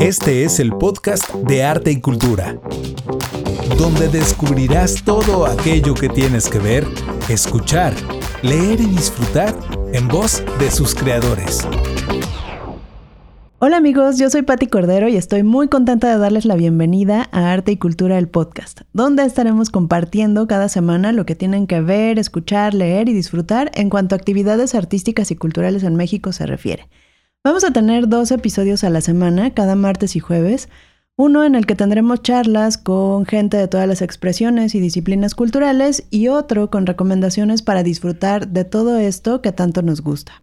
Este es el podcast de arte y cultura, donde descubrirás todo aquello que tienes que ver, escuchar, leer y disfrutar en voz de sus creadores. Hola amigos, yo soy Patti Cordero y estoy muy contenta de darles la bienvenida a Arte y Cultura el podcast, donde estaremos compartiendo cada semana lo que tienen que ver, escuchar, leer y disfrutar en cuanto a actividades artísticas y culturales en México se refiere. Vamos a tener dos episodios a la semana, cada martes y jueves, uno en el que tendremos charlas con gente de todas las expresiones y disciplinas culturales y otro con recomendaciones para disfrutar de todo esto que tanto nos gusta.